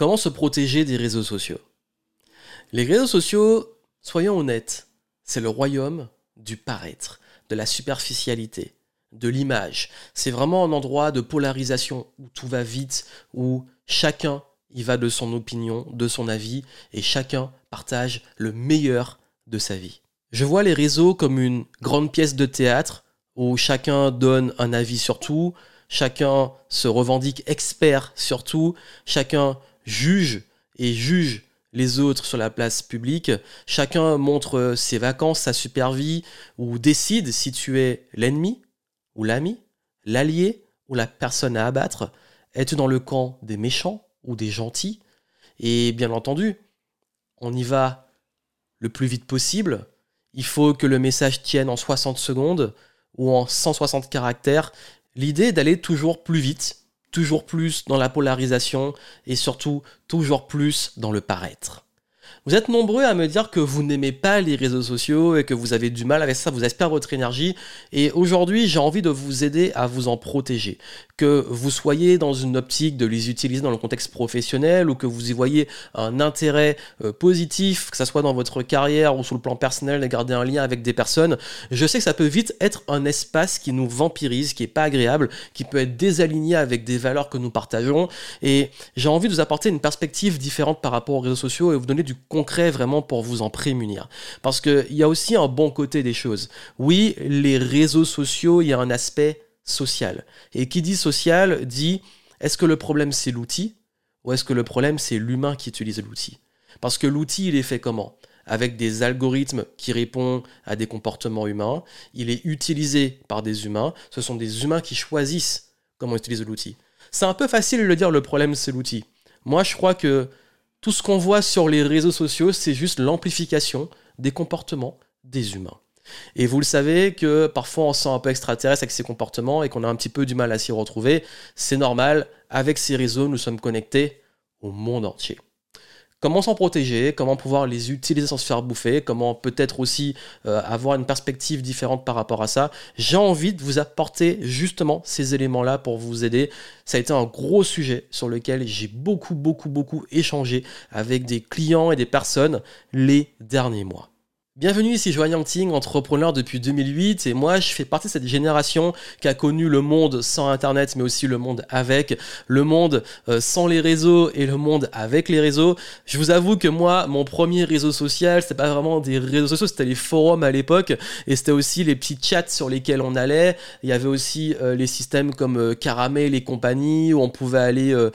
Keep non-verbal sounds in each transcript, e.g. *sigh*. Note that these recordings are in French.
Comment se protéger des réseaux sociaux? Les réseaux sociaux, soyons honnêtes, c'est le royaume du paraître, de la superficialité, de l'image. C'est vraiment un endroit de polarisation où tout va vite, où chacun y va de son opinion, de son avis, et chacun partage le meilleur de sa vie. Je vois les réseaux comme une grande pièce de théâtre où chacun donne un avis sur tout, chacun se revendique expert sur tout, chacun juge et juge les autres sur la place publique. Chacun montre ses vacances, sa super vie, ou décide si tu es l'ennemi ou l'ami, l'allié ou la personne à abattre. Es-tu dans le camp des méchants ou des gentils Et bien entendu, on y va le plus vite possible. Il faut que le message tienne en 60 secondes ou en 160 caractères. L'idée est d'aller toujours plus vite toujours plus dans la polarisation et surtout toujours plus dans le paraître. Vous êtes nombreux à me dire que vous n'aimez pas les réseaux sociaux et que vous avez du mal avec ça, vous espérez votre énergie. Et aujourd'hui, j'ai envie de vous aider à vous en protéger. Que vous soyez dans une optique de les utiliser dans le contexte professionnel ou que vous y voyez un intérêt euh, positif, que ce soit dans votre carrière ou sur le plan personnel, de garder un lien avec des personnes, je sais que ça peut vite être un espace qui nous vampirise, qui est pas agréable, qui peut être désaligné avec des valeurs que nous partageons. Et j'ai envie de vous apporter une perspective différente par rapport aux réseaux sociaux et vous donner du concret vraiment pour vous en prémunir. Parce qu'il y a aussi un bon côté des choses. Oui, les réseaux sociaux, il y a un aspect social. Et qui dit social dit est-ce que le problème c'est l'outil ou est-ce que le problème c'est l'humain qui utilise l'outil? Parce que l'outil, il est fait comment? Avec des algorithmes qui répondent à des comportements humains. Il est utilisé par des humains. Ce sont des humains qui choisissent comment utiliser l'outil. C'est un peu facile de le dire, le problème c'est l'outil. Moi, je crois que tout ce qu'on voit sur les réseaux sociaux, c'est juste l'amplification des comportements des humains. Et vous le savez que parfois on se sent un peu extraterrestre avec ces comportements et qu'on a un petit peu du mal à s'y retrouver. C'est normal, avec ces réseaux, nous sommes connectés au monde entier. Comment s'en protéger, comment pouvoir les utiliser sans se faire bouffer, comment peut-être aussi euh, avoir une perspective différente par rapport à ça. J'ai envie de vous apporter justement ces éléments-là pour vous aider. Ça a été un gros sujet sur lequel j'ai beaucoup, beaucoup, beaucoup échangé avec des clients et des personnes les derniers mois. Bienvenue ici Joanne Ting, entrepreneur depuis 2008 et moi je fais partie de cette génération qui a connu le monde sans internet mais aussi le monde avec, le monde euh, sans les réseaux et le monde avec les réseaux. Je vous avoue que moi mon premier réseau social c'était pas vraiment des réseaux sociaux, c'était les forums à l'époque et c'était aussi les petits chats sur lesquels on allait. Il y avait aussi euh, les systèmes comme euh, Caramel et compagnie où on pouvait aller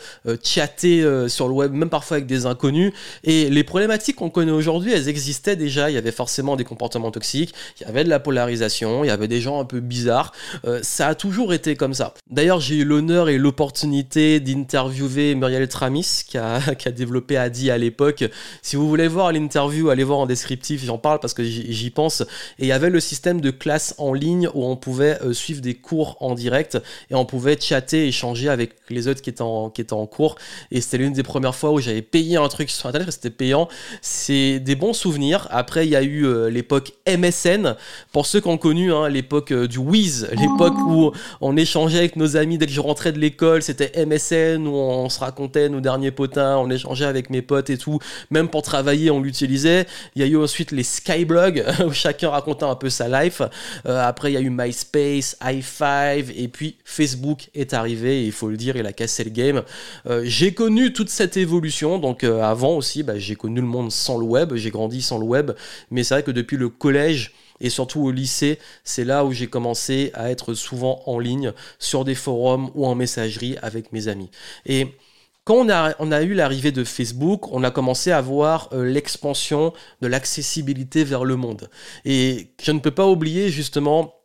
chatter sur le web même parfois avec des inconnus et les problématiques qu'on connaît aujourd'hui elles existaient déjà, il y avait forcément des comportements toxiques, il y avait de la polarisation, il y avait des gens un peu bizarres. Euh, ça a toujours été comme ça. D'ailleurs, j'ai eu l'honneur et l'opportunité d'interviewer Muriel Tramis, qui a, *laughs* développé Adi à l'époque. Si vous voulez voir l'interview, allez voir en descriptif, j'en parle parce que j'y pense. Et il y avait le système de classe en ligne où on pouvait euh, suivre des cours en direct et on pouvait chatter, échanger avec les autres qui étaient en cours. Et c'était l'une des premières fois où j'avais payé un truc sur Internet, c'était payant. C'est des bons souvenirs. Après, il y a eu euh, l'époque MSN. Pour ceux qui ont connu hein, l'époque euh, du Wiz, l'époque où on échangeait avec nos amis dès que je rentrais de l'école, c'était MSN où on se racontait nos derniers potins, on échangeait avec mes potes et tout. Même pour travailler, on l'utilisait. Il y a eu ensuite les Skyblogs *laughs* où chacun racontait un peu sa life. Euh, après, il y a eu MySpace, i5 et puis Facebook est arrivé. il faut le dire, il a cassé le game. j'ai connu toute cette évolution. Donc avant aussi, bah, j'ai connu le monde sans le web. J'ai grandi sans le web, mais c'est vrai que depuis le collège et surtout au lycée, c'est là où j'ai commencé à être souvent en ligne sur des forums ou en messagerie avec mes amis. Et quand on a, eu l'arrivée de Facebook, on a commencé à voir euh, l'expansion de l'accessibilité vers le monde. Et je ne peux pas oublier justement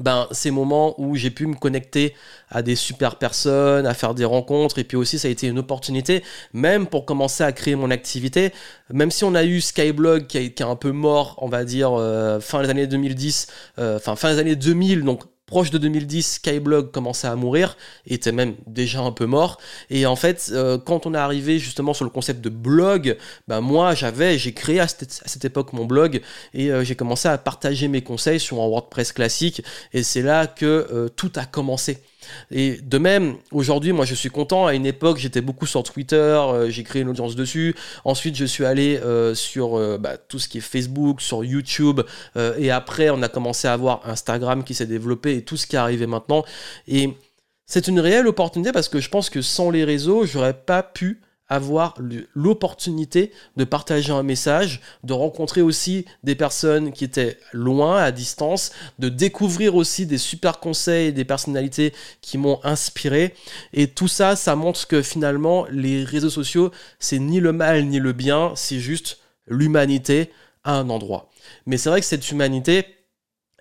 ben, ces moments où j'ai pu me connecter à des super personnes, à faire des rencontres, et puis aussi ça a été une opportunité, même pour commencer à créer mon activité, même si on a eu Skyblog qui, est un peu mort, on va dire, euh, fin des années 2010, euh, enfin fin des années 2000, donc proche de 2010, Skyblog commençait à mourir, était même déjà un peu mort. Et en fait, euh, quand on est arrivé justement sur le concept de blog, ben moi j'avais, j'ai créé à cette, époque mon blog et euh, j'ai commencé à partager mes conseils sur un WordPress classique. Et c'est là que euh, tout a commencé. Et de même, aujourd'hui, moi je suis content. À une époque, j'étais beaucoup sur Twitter, euh, j'ai créé une audience dessus. Ensuite, je suis allé euh, sur euh, bah, tout ce qui est Facebook, sur YouTube. et après, on a commencé à avoir Instagram qui s'est développé et tout ce qui est arrivé maintenant. Et c'est une réelle opportunité parce que je pense que sans les réseaux, j'aurais pas pu avoir l'opportunité de partager un message, de rencontrer aussi des personnes qui étaient loin, à distance, de découvrir aussi des super conseils, des personnalités qui m'ont inspiré. Et tout ça, ça montre que finalement, les réseaux sociaux, c'est ni le mal ni le bien, c'est juste l'humanité à un endroit. Mais c'est vrai que cette humanité,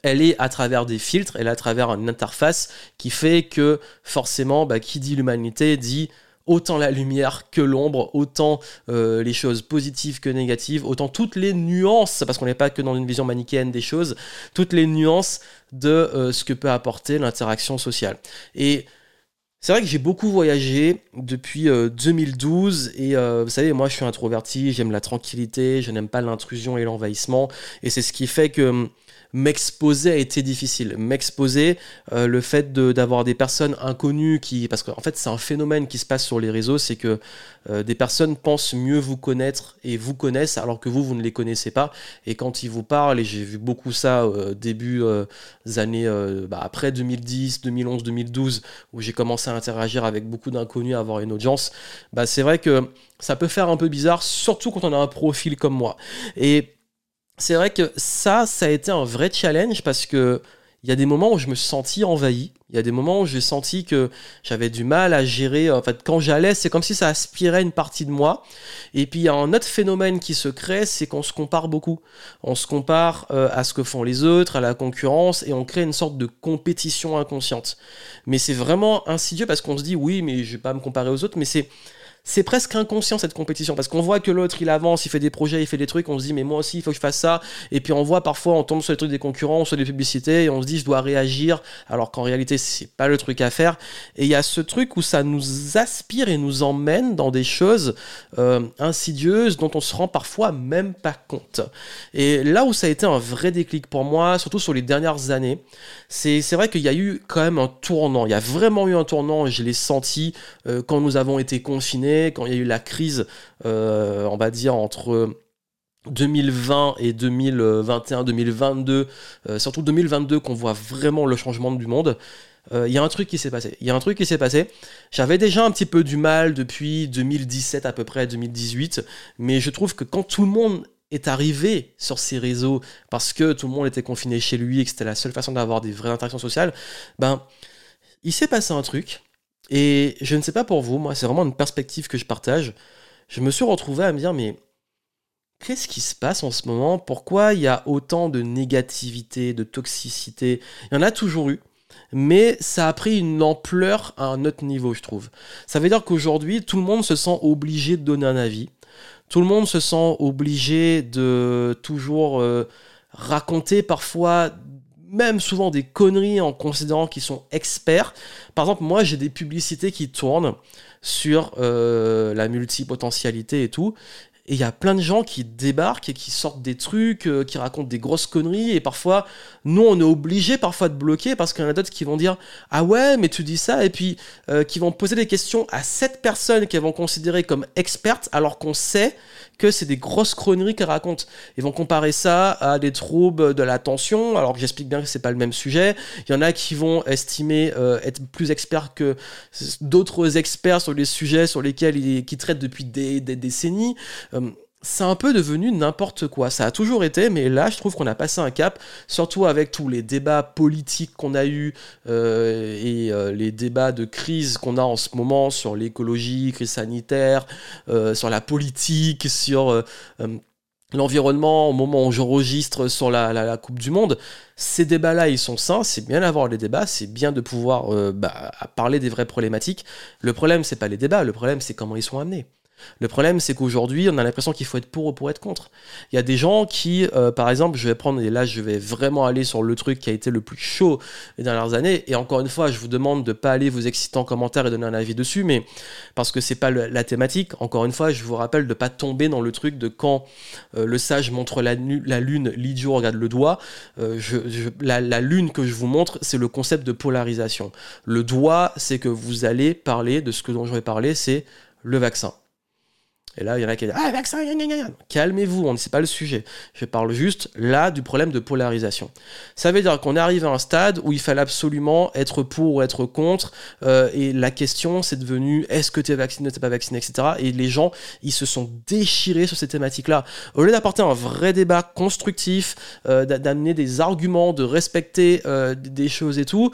elle est à travers des filtres, elle est à travers une interface qui fait que forcément, bah, qui dit l'humanité dit autant la lumière que l'ombre, autant euh, les choses positives que négatives, autant toutes les nuances, parce qu'on n'est pas que dans une vision manichéenne des choses, toutes les nuances de euh, ce que peut apporter l'interaction sociale. Et c'est vrai que j'ai beaucoup voyagé depuis 2012 euh, et vous savez, moi je suis introverti, j'aime la tranquillité, je n'aime pas l'intrusion et l'envahissement et c'est ce qui fait que hum, m'exposer a été difficile. M'exposer, euh, le fait d'avoir des personnes inconnues qui. Parce qu'en fait, c'est un phénomène qui se passe sur les réseaux, c'est que euh, des personnes pensent mieux vous connaître et vous connaissent alors que vous, vous ne les connaissez pas. Et quand ils vous parlent, et j'ai vu beaucoup ça euh, début des années bah, après 2010, 2011, 2012, où j'ai commencé à interagir avec beaucoup d'inconnus, à avoir une audience, bah, c'est vrai que ça peut faire un peu bizarre, surtout quand on a un profil comme moi. Et c'est vrai que ça, ça a été un vrai challenge parce que il y a des moments où je me suis senti envahi. Il y a des moments où j'ai senti que j'avais du mal à gérer. En fait, quand j'allais, c'est comme si ça aspirait une partie de moi. Et puis, il y a un autre phénomène qui se crée, c'est qu'on se compare beaucoup. On se compare euh, à ce que font les autres, à la concurrence, et on crée une sorte de compétition inconsciente. Mais c'est vraiment insidieux parce qu'on se dit, oui, mais je vais pas me comparer aux autres, mais c'est c'est presque inconscient cette compétition parce qu'on voit que l'autre il avance, il fait des projets, il fait des trucs, on se dit mais moi aussi il faut que je fasse ça. Et puis on voit parfois on tombe sur les trucs des concurrents, sur des publicités et on se dit je dois réagir alors qu'en réalité c'est pas le truc à faire. Et il y a ce truc où ça nous aspire et nous emmène dans des choses euh, insidieuses dont on se rend parfois même pas compte. Et là où ça a été un vrai déclic pour moi, surtout sur les dernières années, c'est vrai qu'il y a eu quand même un tournant, il y a vraiment eu un tournant, je l'ai senti euh, quand nous avons été confinés quand il y a eu la crise, euh, on va dire, entre 2020 et 2021, 2022, euh, surtout 2022 qu'on voit vraiment le changement du monde. Euh, il y a un truc qui s'est passé. Il y a un truc qui s'est passé. J'avais déjà un petit peu du mal depuis 2017 à peu près, 2018, mais je trouve que quand tout le monde est arrivé sur ces réseaux parce que tout le monde était confiné chez lui et que c'était la seule façon d'avoir des vraies interactions sociales, ben il s'est passé un truc et je ne sais pas pour vous, moi, c'est vraiment une perspective que je partage. Je me suis retrouvé à me dire, mais qu'est-ce qui se passe en ce moment? Pourquoi il y a autant de négativité, de toxicité? Il y en a toujours eu. Mais ça a pris une ampleur à un autre niveau, je trouve. Ça veut dire qu'aujourd'hui, tout le monde se sent obligé de donner un avis. Tout le monde se sent obligé de toujours euh, raconter parfois même souvent des conneries en considérant qu'ils sont experts. Par exemple, moi j'ai des publicités qui tournent sur euh, la multipotentialité et tout. Et il y a plein de gens qui débarquent et qui sortent des trucs, euh, qui racontent des grosses conneries. Et parfois, nous, on est obligé parfois de bloquer parce qu'il y en a d'autres qui vont dire Ah ouais, mais tu dis ça. Et puis, euh, qui vont poser des questions à cette personne qu'elles vont considérer comme experte alors qu'on sait que c'est des grosses conneries qu'elles racontent. Ils vont comparer ça à des troubles de l'attention, alors que j'explique bien que c'est pas le même sujet. Il y en a qui vont estimer euh, être plus experts que d'autres experts sur les sujets sur lesquels ils traitent depuis des, décennies. Euh, c'est un peu devenu n'importe quoi. Ça a toujours été, mais là, je trouve qu'on a passé un cap, surtout avec tous les débats politiques qu'on a eus euh, et euh, les débats de crise qu'on a en ce moment sur l'écologie, crise sanitaire, euh, sur la politique, sur l'environnement au moment où j'enregistre sur la, Coupe du Monde. Ces débats-là, ils sont sains, c'est bien d'avoir les débats, c'est bien de pouvoir bah, parler des vraies problématiques. Le problème, c'est pas les débats, le problème, c'est comment ils sont amenés. Le problème, c'est qu'aujourd'hui, on a l'impression qu'il faut être pour ou pour être contre. Il y a des gens qui, euh, par exemple, je vais prendre, et là, je vais vraiment aller sur le truc qui a été le plus chaud les dernières années. Et encore une fois, je vous demande de ne pas aller vous exciter en commentaire et donner un avis dessus, mais parce que c'est pas la thématique. Encore une fois, je vous rappelle de ne pas tomber dans le truc de quand euh, le sage montre la, lune, l'idiot regarde le doigt. Euh, la, lune que je vous montre, c'est le concept de polarisation. Le doigt, c'est que vous allez parler de ce dont je vais parler, c'est le vaccin. Et là, il y en a qui disent Ah, vaccin, calmez-vous, on ne sait pas le sujet. Je parle juste là du problème de polarisation. Ça veut dire qu'on arrive à un stade où il fallait absolument être pour ou être contre. Euh, et la question, c'est devenu est-ce que tu es vacciné, tu n'es pas vacciné, etc. Et les gens, ils se sont déchirés sur ces thématiques-là. Au lieu d'apporter un vrai débat constructif, euh, d'amener des arguments, de respecter euh, des choses et tout,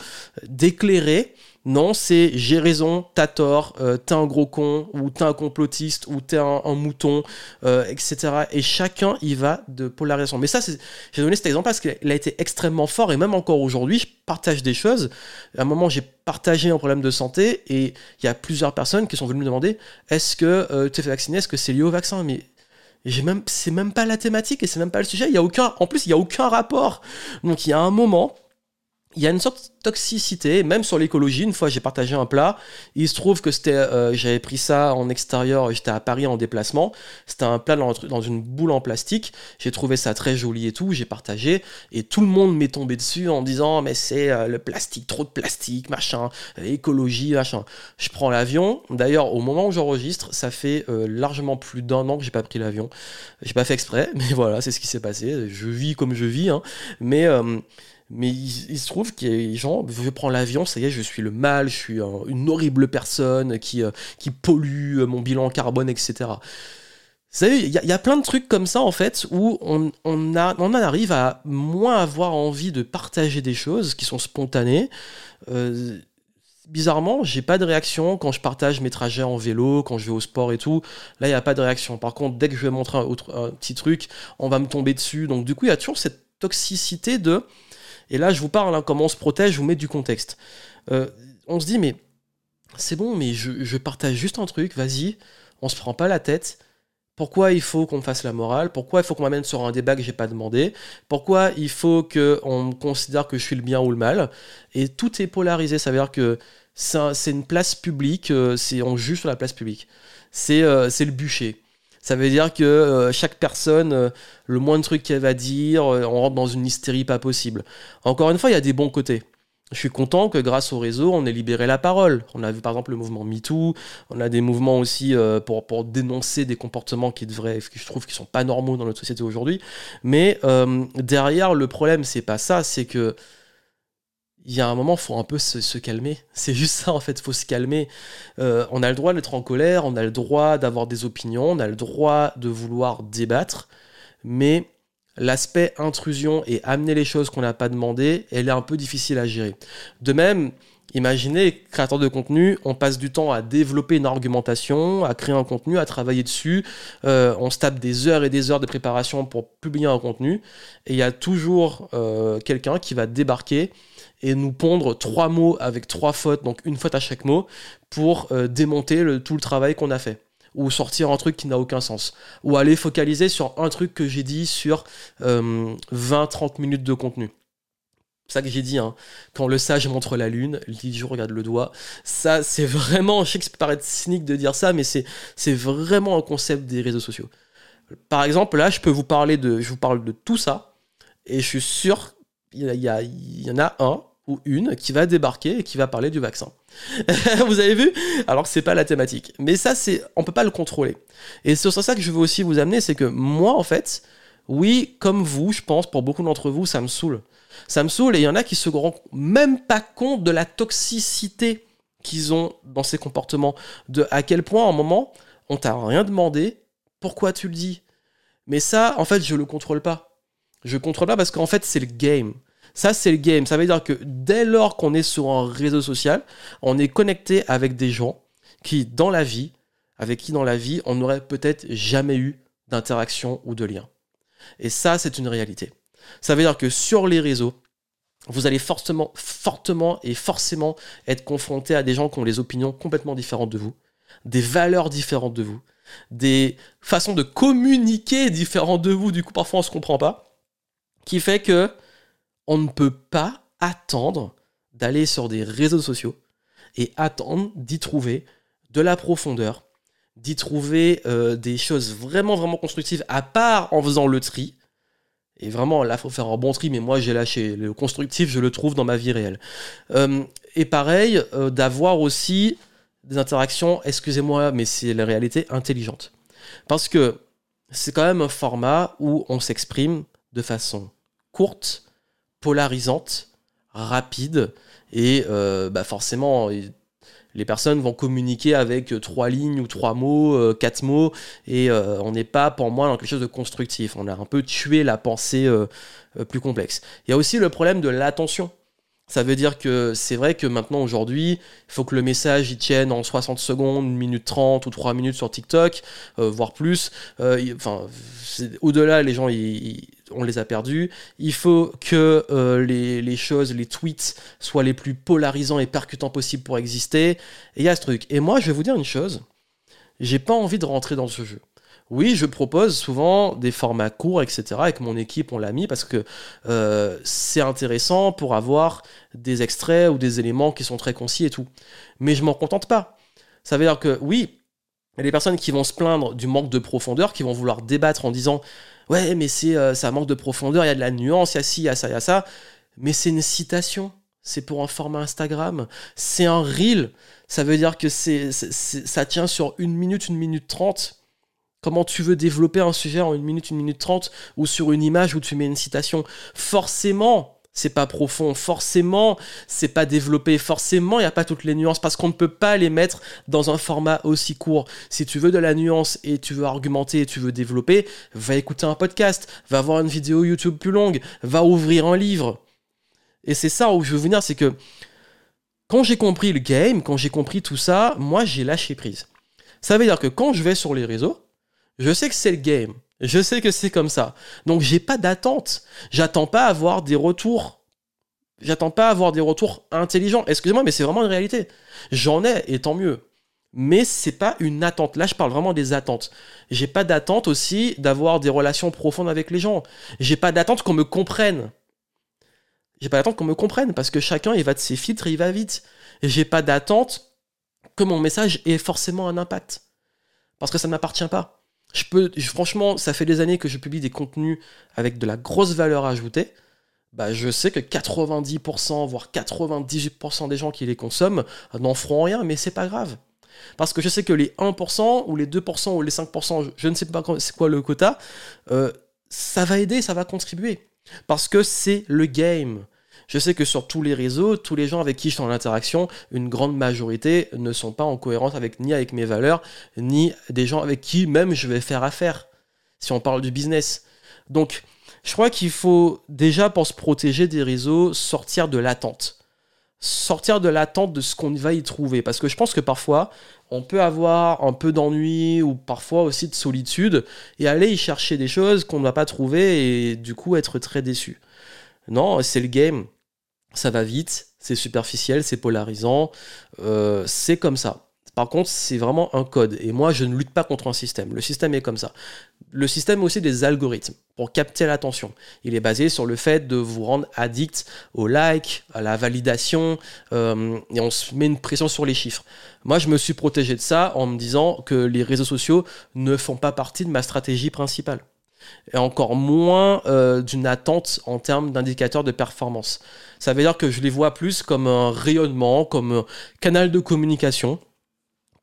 d'éclairer, non, c'est j'ai raison, t'as tort, euh, t'es un gros con, ou t'es un complotiste, ou t'es un, mouton, euh, etc. Et chacun y va de polarisation. Mais ça, j'ai donné cet exemple parce qu'il a été extrêmement fort, et même encore aujourd'hui, je partage des choses. À un moment, j'ai partagé un problème de santé, et il y a plusieurs personnes qui sont venues me demander est-ce que euh, tu es fait vacciner, est-ce que c'est lié au vaccin? Mais c'est même pas la thématique et c'est même pas le sujet il y a aucun en plus il y a aucun rapport donc il y a un moment il y a une sorte de toxicité, même sur l'écologie. Une fois, j'ai partagé un plat. Il se trouve que c'était, euh, j'avais pris ça en extérieur. J'étais à Paris en déplacement. C'était un plat dans, une boule en plastique. J'ai trouvé ça très joli et tout. J'ai partagé et tout le monde m'est tombé dessus en disant mais c'est euh, le plastique, trop de plastique, machin, euh, écologie, machin. Je prends l'avion. D'ailleurs, au moment où j'enregistre, ça fait largement plus d'un an que j'ai pas pris l'avion. J'ai pas fait exprès, *laughs* mais voilà, c'est ce qui s'est passé. Je vis comme je vis, hein. mais mais il, se trouve qu'il y a des gens, je prends l'avion, ça y est, je suis le mal, je suis une horrible personne qui, euh, qui pollue euh, mon bilan carbone, etc. Vous savez, il y, a plein de trucs comme ça, en fait, où on, on, a, on en arrive à moins avoir envie de partager des choses qui sont spontanées. Euh, bizarrement, j'ai pas de réaction quand je partage mes trajets en vélo, quand je vais au sport et tout. Là, il n'y a pas de réaction. Par contre, dès que je vais montrer un, autre, un petit truc, on va me tomber dessus. Donc, du coup, il y a toujours cette toxicité de et là, je vous parle, hein, comment on se protège, je vous mets du contexte. Euh, on se dit, mais c'est bon, mais je, partage juste un truc, vas-y, on se prend pas la tête. Pourquoi il faut qu'on fasse la morale? Pourquoi il faut qu'on m'amène sur un débat que j'ai pas demandé? Pourquoi il faut qu'on considère que je suis le bien ou le mal? Et tout est polarisé, ça veut dire que c'est une place publique, euh, c'est on juge sur la place publique. C'est euh, le bûcher. Ça veut dire que euh, chaque personne, euh, le moins de trucs qu'elle va dire, euh, on rentre dans une hystérie pas possible. Encore une fois, il y a des bons côtés. Je suis content que grâce au réseau, on ait libéré la parole. On a vu par exemple le mouvement MeToo, on a des mouvements aussi pour, dénoncer des comportements qui devraient, que je trouve qui sont pas normaux dans notre société aujourd'hui. Mais derrière, le problème, c'est pas ça, c'est que il y a un moment, faut un peu se, calmer. *laughs* C'est juste ça, en fait, faut se calmer. Euh, on a le droit d'être en colère, on a le droit d'avoir des opinions, on a le droit de vouloir débattre, mais l'aspect intrusion et amener les choses qu'on n'a pas demandé, elle est un peu difficile à gérer. De même, imaginez, créateur de contenu, on passe du temps à développer une argumentation, à créer un contenu, à travailler dessus, euh, on se tape des heures et des heures de préparation pour publier un contenu, et il y a toujours euh, quelqu'un qui va débarquer et nous pondre trois mots avec trois fautes, donc une faute à chaque mot, pour euh, démonter le, tout le travail qu'on a fait. Ou sortir un truc qui n'a aucun sens. Ou aller focaliser sur un truc que j'ai dit sur 20-30 euh, minutes de contenu. C'est ça que j'ai dit, hein. quand le sage montre la lune, l'idiot regarde le doigt. Ça, c'est vraiment, je sais que ça peut paraître cynique de dire ça, mais c'est vraiment un concept des réseaux sociaux. Par exemple, là, je peux vous parler de, je vous parle de tout ça, et je suis sûr, il y, il y en a un ou une qui va débarquer et qui va parler du vaccin. *laughs* vous avez vu? Alors c'est pas la thématique. Mais ça, c'est, on peut pas le contrôler. Et c'est sur ça que je veux aussi vous amener, c'est que moi, en fait, oui, comme vous, je pense, pour beaucoup d'entre vous, ça me saoule. Ça me saoule et il y en a qui se rendent même pas compte de la toxicité qu'ils ont dans ces comportements. De à quel point, à un moment, on t'a rien demandé, pourquoi tu le dis? Mais ça, en fait, je le contrôle pas. Je contrôle pas parce qu'en fait, c'est le game. Ça, c'est le game. Ça veut dire que dès lors qu'on est sur un réseau social, on est connecté avec des gens qui, dans la vie, avec qui dans la vie, on n'aurait peut-être jamais eu d'interaction ou de lien. Et ça, c'est une réalité. Ça veut dire que sur les réseaux, vous allez fortement, fortement et forcément être confronté à des gens qui ont les opinions complètement différentes de vous, des valeurs différentes de vous, des façons de communiquer différentes de vous, du coup parfois on se comprend pas, qui fait que on ne peut pas attendre d'aller sur des réseaux sociaux et attendre d'y trouver de la profondeur, d'y trouver euh, des choses vraiment vraiment constructives, à part en faisant le tri. Et vraiment, là, il faut faire un bon tri, mais moi, j'ai lâché. Le constructif, je le trouve dans ma vie réelle. Euh, et pareil, euh, d'avoir aussi des interactions, excusez-moi, mais c'est la réalité, intelligente. Parce que c'est quand même un format où on s'exprime de façon courte, polarisante, rapide, et euh, bah forcément, les personnes vont communiquer avec trois lignes ou trois mots, euh, quatre mots, et euh, on n'est pas pour moi dans quelque chose de constructif. On a un peu tué la pensée plus complexe. Il y a aussi le problème de l'attention. Ça veut dire que c'est vrai que maintenant, aujourd'hui, il faut que le message y tienne en 60 secondes, 1 minute 30 ou 3 minutes sur TikTok, euh, voire plus. Euh, enfin, au-delà, les gens, on les a perdus. Il faut que euh, les, choses, les tweets soient les plus polarisants et percutants possibles pour exister. Et il y a ce truc. Et moi, je vais vous dire une chose. J'ai pas envie de rentrer dans ce jeu. Oui, je propose souvent des formats courts, etc. Avec mon équipe, on l'a mis parce que euh, c'est intéressant pour avoir des extraits ou des éléments qui sont très concis et tout. Mais je m'en contente pas. Ça veut dire que oui, il y a des personnes qui vont se plaindre du manque de profondeur, qui vont vouloir débattre en disant ouais, mais c'est euh, ça manque de profondeur, il y a de la nuance, il y a ci, il y a ça, il y a ça. Mais c'est une citation. C'est pour un format Instagram. C'est un reel. Ça veut dire que c'est, ça tient sur une minute, une minute trente Comment tu veux développer un sujet en une minute, une minute trente, ou sur une image où tu mets une citation? Forcément, c'est pas profond, forcément, c'est pas développé, forcément, il n'y a pas toutes les nuances, parce qu'on ne peut pas les mettre dans un format aussi court. Si tu veux de la nuance et tu veux argumenter et tu veux développer, va écouter un podcast, va voir une vidéo YouTube plus longue, va ouvrir un livre. Et c'est ça où je veux venir, c'est que quand j'ai compris le game, quand j'ai compris tout ça, moi j'ai lâché prise. Ça veut dire que quand je vais sur les réseaux, je sais que c'est le game. Je sais que c'est comme ça. Donc j'ai pas d'attente. J'attends pas avoir des retours. J'attends pas avoir des retours intelligents. Excusez-moi, mais c'est vraiment une réalité. J'en ai, et tant mieux. Mais c'est pas une attente. Là, je parle vraiment des attentes. J'ai pas d'attente aussi d'avoir des relations profondes avec les gens. J'ai pas d'attente qu'on me comprenne. J'ai pas d'attente qu'on me comprenne parce que chacun il va de ses filtres et il va vite. Et j'ai pas d'attente que mon message ait forcément un impact. Parce que ça ne m'appartient pas. Je peux, franchement, ça fait des années que je publie des contenus avec de la grosse valeur ajoutée. Bah, je sais que 90%, voire 98% des gens qui les consomment n'en feront rien, mais c'est pas grave. Parce que je sais que les 1% ou les 2% ou les 5%, je ne sais pas c'est quoi le quota, euh, ça va aider, ça va contribuer. Parce que c'est le game. Je sais que sur tous les réseaux, tous les gens avec qui je suis en interaction, une grande majorité ne sont pas en cohérence avec ni avec mes valeurs, ni des gens avec qui même je vais faire affaire, si on parle du business. Donc, je crois qu'il faut déjà, pour se protéger des réseaux, sortir de l'attente. Sortir de l'attente de ce qu'on va y trouver. Parce que je pense que parfois, on peut avoir un peu d'ennui ou parfois aussi de solitude et aller y chercher des choses qu'on ne va pas trouver et du coup être très déçu. Non, c'est le game. Ça va vite, c'est superficiel, c'est polarisant, euh, c'est comme ça. Par contre, c'est vraiment un code. Et moi, je ne lutte pas contre un système. Le système est comme ça. Le système aussi des algorithmes pour capter l'attention. Il est basé sur le fait de vous rendre addict au like, à la validation, euh, et on se met une pression sur les chiffres. Moi, je me suis protégé de ça en me disant que les réseaux sociaux ne font pas partie de ma stratégie principale et encore moins euh, d'une attente en termes d'indicateurs de performance. Ça veut dire que je les vois plus comme un rayonnement, comme un canal de communication,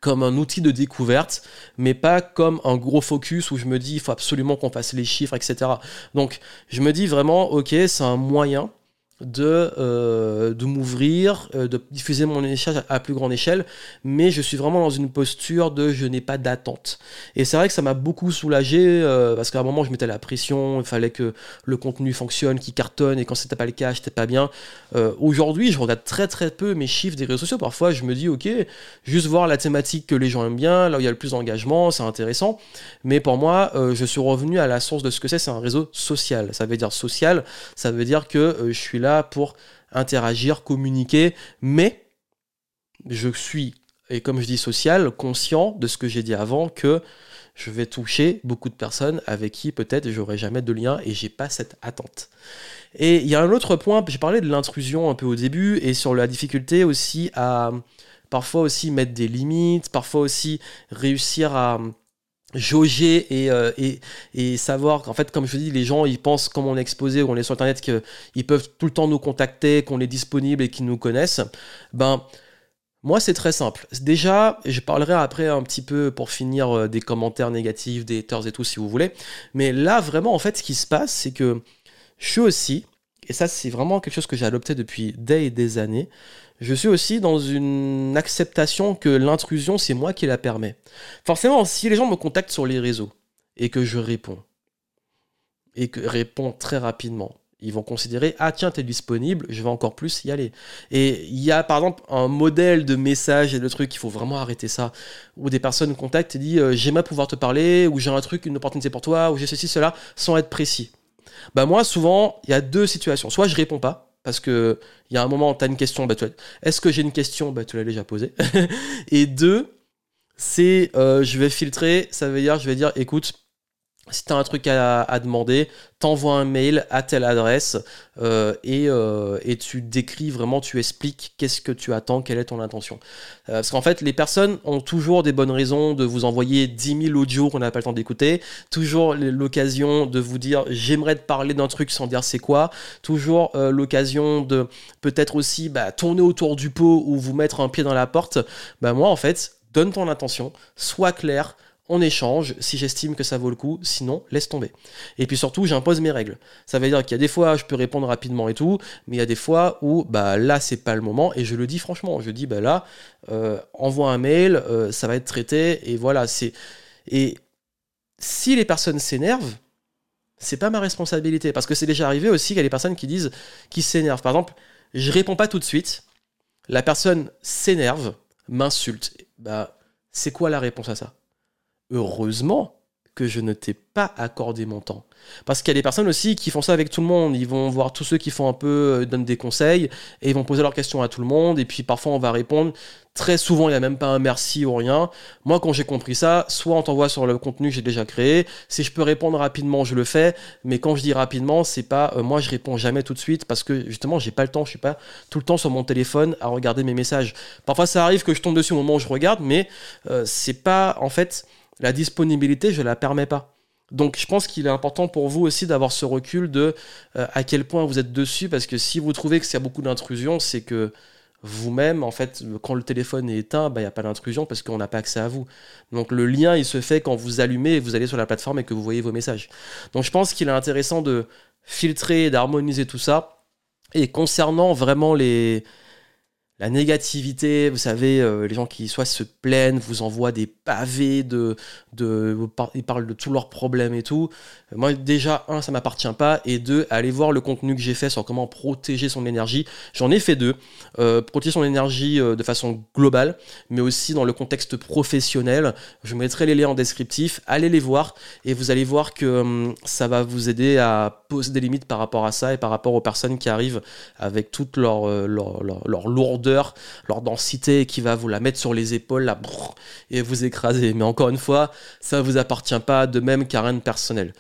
comme un outil de découverte, mais pas comme un gros focus où je me dis il faut absolument qu'on fasse les chiffres, etc. Donc je me dis vraiment, ok, c'est un moyen de, euh, de m'ouvrir, euh, de diffuser mon message à plus grande échelle, mais je suis vraiment dans une posture de je n'ai pas d'attente. Et c'est vrai que ça m'a beaucoup soulagé, euh, parce qu'à un moment je mettais la pression, il fallait que le contenu fonctionne, qu'il cartonne, et quand c'était pas le cas, j'étais pas bien. Aujourd'hui, je regarde très très peu mes chiffres des réseaux sociaux. Parfois, je me dis, ok, juste voir la thématique que les gens aiment bien, là où il y a le plus d'engagement, c'est intéressant. Mais pour moi, je suis revenu à la source de ce que c'est, c'est un réseau social. Ça veut dire social, ça veut dire que je suis là pour interagir, communiquer, mais je suis, et comme je dis social, conscient de ce que j'ai dit avant, que je vais toucher beaucoup de personnes avec qui peut-être j'aurai jamais de lien et j'ai pas cette attente. Et il y a un autre point, j'ai parlé de l'intrusion un peu au début et sur la difficulté aussi à parfois aussi mettre des limites, parfois aussi réussir à jauger euh, et, et, savoir qu'en fait comme je dis les gens ils pensent comme on est exposé on est sur internet qu'ils peuvent tout le temps nous contacter qu'on est disponible et qu'ils nous connaissent ben moi, c'est très simple. Déjà, je parlerai après un petit peu pour finir euh, des commentaires négatifs, des haters et tout, si vous voulez. Mais là, vraiment, en fait, ce qui se passe, c'est que je suis aussi, et ça, c'est vraiment quelque chose que j'ai adopté depuis des et des années, je suis aussi dans une acceptation que l'intrusion, c'est moi qui la permet. Forcément, si les gens me contactent sur les réseaux et que je réponds, et que réponds très rapidement, ils vont considérer ah tiens t'es disponible je vais encore plus y aller et il y a par exemple un modèle de message et de truc il faut vraiment arrêter ça où des personnes contactent et disent euh, j'aimerais pouvoir te parler ou j'ai un truc une opportunité pour toi ou j'ai ceci cela sans être précis bah moi souvent il y a deux situations. Soit je réponds pas parce que il y a un moment tu as une question bah, est-ce que j'ai une question? Bah tu l'as déjà posée. *laughs* Et deux c'est euh, je vais filtrer ça veut dire je vais dire écoute si tu as un truc à, demander, t'envoies un mail à telle adresse euh, euh, et, tu décris vraiment, tu expliques qu'est-ce que tu attends, quelle est ton intention. Euh, parce qu'en fait, les personnes ont toujours des bonnes raisons de vous envoyer 10 000 audios qu'on n'a pas le temps d'écouter, toujours l'occasion de vous dire j'aimerais te parler d'un truc sans dire c'est quoi, toujours l'occasion de peut-être aussi bah, tourner autour du pot ou vous mettre un pied dans la porte. Bah, moi, en fait, donne ton intention, sois clair on échange si j'estime que ça vaut le coup, sinon laisse tomber. Et puis surtout, j'impose mes règles. Ça veut dire qu'il y a des fois, je peux répondre rapidement et tout, mais il y a des fois où bah là, c'est pas le moment, et je le dis franchement, je dis bah là, euh, envoie un mail, euh, ça va être traité, et voilà, c'est. Et si les personnes s'énervent, c'est pas ma responsabilité, parce que c'est déjà arrivé aussi qu'il y a des personnes qui disent, qui s'énervent. Par exemple, je réponds pas tout de suite, la personne s'énerve, m'insulte. Bah, c'est quoi la réponse à ça? Heureusement que je ne t'ai pas accordé mon temps. Parce qu'il y a des personnes aussi qui font ça avec tout le monde. Ils vont voir tous ceux qui font un peu, euh, donnent des conseils, et ils vont poser leurs questions à tout le monde, et puis parfois on va répondre. Très souvent, il n'y a même pas un merci ou rien. Moi, quand j'ai compris ça, soit on t'envoie sur le contenu que j'ai déjà créé. Si je peux répondre rapidement, je le fais. Mais quand je dis rapidement, c'est pas, euh, moi, je réponds jamais tout de suite parce que justement, j'ai pas le temps. Je suis pas tout le temps sur mon téléphone à regarder mes messages. Parfois, ça arrive que je tombe dessus au moment où je regarde, mais euh, c'est pas, en fait, la disponibilité, je la permets pas. Donc je pense qu'il est important pour vous aussi d'avoir ce recul de euh, à quel point vous êtes dessus, parce que si vous trouvez que a beaucoup d'intrusion, c'est que vous-même, en fait, quand le téléphone est éteint, bah, il n'y a pas d'intrusion parce qu'on n'a pas accès à vous. Donc le lien, il se fait quand vous allumez et vous allez sur la plateforme et que vous voyez vos messages. Donc je pense qu'il est intéressant de filtrer, d'harmoniser tout ça. Et concernant vraiment les, la négativité, vous savez, euh, les gens qui soit se plaignent, vous envoient des pavés de, de, ils parlent de tous leurs problèmes et tout. Moi, déjà, un, ça m'appartient pas, et deux, aller voir le contenu que j'ai fait sur comment protéger son énergie. J'en ai fait deux. Euh, protéger son énergie euh, de façon globale, mais aussi dans le contexte professionnel. Je mettrai les liens en descriptif. Allez les voir, et vous allez voir que hum, ça va vous aider à poser des limites par rapport à ça et par rapport aux personnes qui arrivent avec toute leur lourdeur leur densité, qui va vous la mettre sur les épaules, là, et vous écraser. Mais encore une fois, ça vous appartient pas, de même qu'à rien de personnel.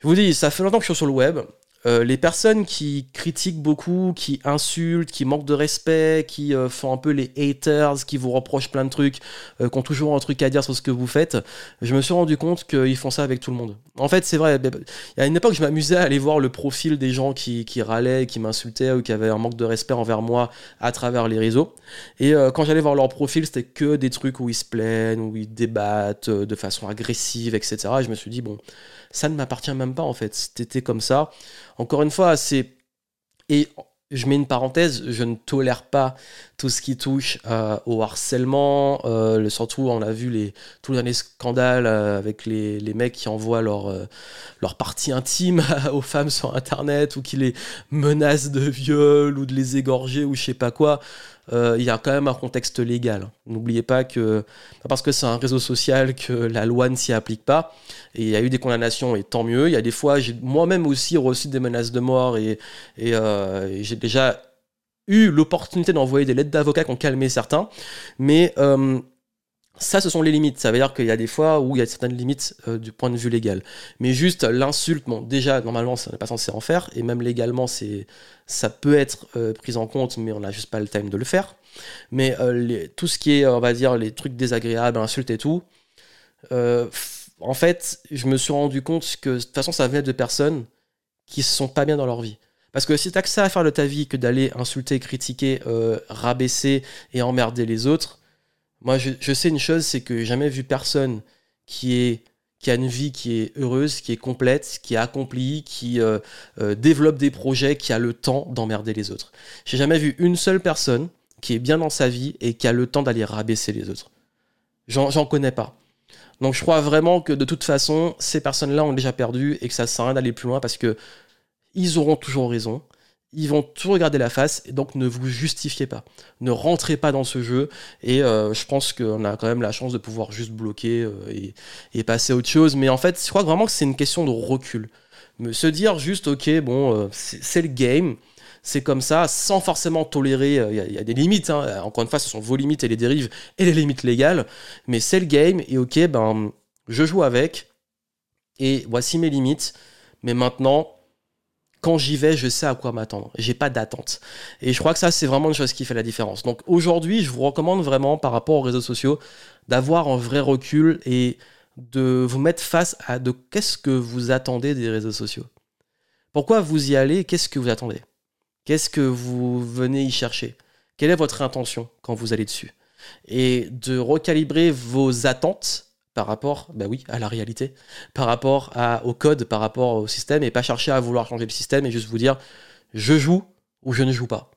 Je vous dis, ça fait longtemps que je suis sur le web. Euh, les personnes qui critiquent beaucoup, qui insultent, qui manquent de respect, qui euh, font un peu les haters, qui vous reprochent plein de trucs, euh, qui ont toujours un truc à dire sur ce que vous faites, je me suis rendu compte qu'ils font ça avec tout le monde. En fait, c'est vrai, il y a une époque, je m'amusais à aller voir le profil des gens qui, qui râlaient, qui m'insultaient ou qui avaient un manque de respect envers moi à travers les réseaux. Et quand j'allais voir leur profil, c'était que des trucs où ils se plaignent, où ils débattent de façon agressive, etc. Et je me suis dit, bon, ça ne m'appartient même pas en fait. C'était comme ça. Encore une fois, c'est. Et je mets une parenthèse, je ne tolère pas tout ce qui touche euh, au harcèlement. Euh, surtout, on a vu les, tous les scandales euh, avec les, les, mecs qui envoient leur, leur partie intime *laughs* aux femmes sur Internet ou qui les menacent de viol ou de les égorger ou je sais pas quoi. Euh, il y a quand même un contexte légal. N'oubliez pas que, parce que c'est un réseau social que la loi ne s'y applique pas. Et il y a eu des condamnations, et tant mieux. Il y a des fois, j'ai moi-même aussi reçu des menaces de mort, et, et, euh, j'ai déjà eu l'opportunité d'envoyer des lettres d'avocats qui ont calmé certains. Mais euh, Ça, ce sont les limites. Ça veut dire qu'il y a des fois où il y a certaines limites euh, du point de vue légal. Mais juste l'insulte, bon, déjà, normalement, ça n'est pas censé en faire. Et même légalement, c'est, ça peut être euh, pris en compte, mais on n'a juste pas le time de le faire. Mais euh, tout ce qui est, on va dire, les trucs désagréables, insultes et tout, en fait, je me suis rendu compte que de toute façon, ça venait de personnes qui se sont pas bien dans leur vie. Parce que si t'as que ça à faire de ta vie que d'aller insulter, critiquer, rabaisser et emmerder les autres, moi, je, sais une chose, c'est que j'ai jamais vu personne qui, a une vie qui est heureuse, qui est complète, qui est accomplie, qui euh, euh, développe des projets, qui a le temps d'emmerder les autres. J'ai jamais vu une seule personne qui est bien dans sa vie et qui a le temps d'aller rabaisser les autres. J'en connais pas. Donc je crois vraiment que de toute façon, ces personnes-là ont déjà perdu et que ça sert à rien d'aller plus loin parce que ils auront toujours raison ils vont toujours regarder la face, et donc ne vous justifiez pas. Ne rentrez pas dans ce jeu, et euh, je pense qu'on a quand même la chance de pouvoir juste bloquer euh, et, passer à autre chose. Mais en fait, je crois vraiment que c'est une question de recul. se dire juste, ok, bon, euh, c'est le game, c'est comme ça, sans forcément tolérer, il y, a des limites, hein. encore une fois, ce sont vos limites et les dérives, et les limites légales, mais c'est le game, et ok, ben, je joue avec, et voici mes limites, mais maintenant, quand j'y vais, je sais à quoi m'attendre. J'ai pas d'attente. Et je crois que ça, c'est vraiment une chose qui fait la différence. Donc aujourd'hui, je vous recommande vraiment, par rapport aux réseaux sociaux, d'avoir un vrai recul et de vous mettre face à de qu'est-ce que vous attendez des réseaux sociaux. Pourquoi vous y allez? Qu'est-ce que vous attendez? Qu'est-ce que vous venez y chercher? Quelle est votre intention quand vous allez dessus? Et de recalibrer vos attentes par rapport, bah oui, à la réalité, par rapport au code, par rapport au système, et pas chercher à vouloir changer le système et juste vous dire je joue ou je ne joue pas.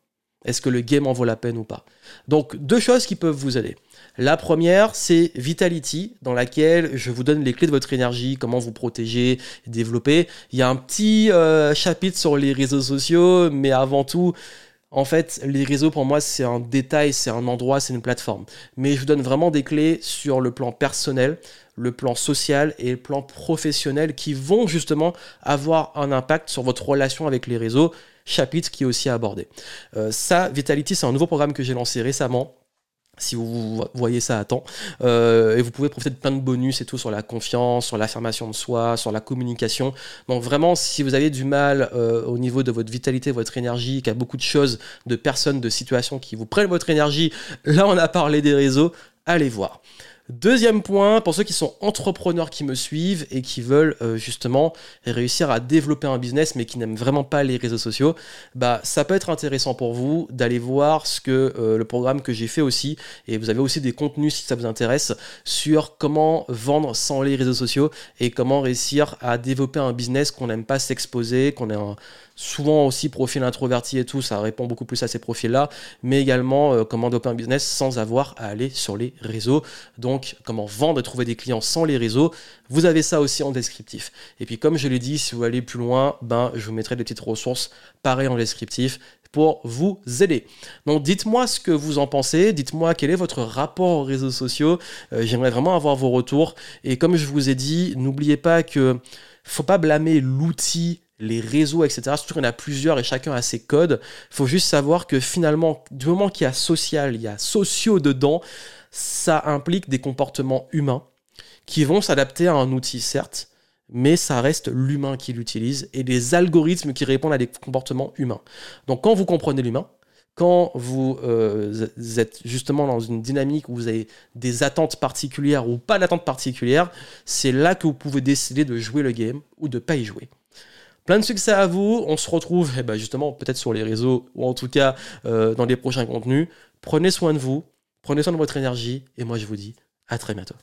Est-ce que le game en vaut la peine ou pas? Donc deux choses qui peuvent vous aider. La première, c'est Vitality, dans laquelle je vous donne les clés de votre énergie, comment vous protéger, développer. Il y a un petit euh, chapitre sur les réseaux sociaux, mais avant tout, en fait, les réseaux pour moi, c'est un détail, c'est un endroit, c'est une plateforme. Mais je vous donne vraiment des clés sur le plan personnel, le plan social et le plan professionnel qui vont justement avoir un impact sur votre relation avec les réseaux, chapitre qui est aussi abordé. Euh, ça, Vitality, c'est un nouveau programme que j'ai lancé récemment si vous voyez ça à temps. Euh, et vous pouvez profiter de plein de bonus et tout sur la confiance, sur l'affirmation de soi, sur la communication. Donc vraiment, si vous avez du mal euh, au niveau de votre vitalité, votre énergie, qu'il y a beaucoup de choses, de personnes, de situations qui vous prennent votre énergie, là on a parlé des réseaux, allez voir. Deuxième point, pour ceux qui sont entrepreneurs qui me suivent et qui veulent euh, justement réussir à développer un business mais qui n'aiment vraiment pas les réseaux sociaux, bah ça peut être intéressant pour vous d'aller voir ce que euh, le programme que j'ai fait aussi. Et vous avez aussi des contenus si ça vous intéresse sur comment vendre sans les réseaux sociaux et comment réussir à développer un business qu'on n'aime pas s'exposer, qu'on est un souvent aussi profil introverti et tout, ça répond beaucoup plus à ces profils-là, mais également euh, comment développer business sans avoir à aller sur les réseaux. Donc comment vendre et trouver des clients sans les réseaux. Vous avez ça aussi en descriptif. Et puis comme je l'ai dit, si vous allez plus loin, ben je vous mettrai des petites ressources pareilles en descriptif pour vous aider. Donc dites-moi ce que vous en pensez, dites-moi quel est votre rapport aux réseaux sociaux. Euh, j'aimerais vraiment avoir vos retours. Et comme je vous ai dit, n'oubliez pas que faut pas blâmer l'outil les réseaux, etc. Surtout en a plusieurs et chacun a ses codes. Il faut juste savoir que finalement, du moment qu'il y a social, il y a sociaux dedans, ça implique des comportements humains qui vont s'adapter à un outil, certes, mais ça reste l'humain qui l'utilise et des algorithmes qui répondent à des comportements humains. Donc quand vous comprenez l'humain, quand vous, euh, êtes justement dans une dynamique où vous avez des attentes particulières ou pas d'attentes particulières, c'est là que vous pouvez décider de jouer le game ou de pas y jouer. Plein de succès à vous. On se retrouve eh ben, justement peut-être sur les réseaux ou en tout cas euh, dans les prochains contenus. Prenez soin de vous, prenez soin de votre énergie et moi je vous dis à très bientôt.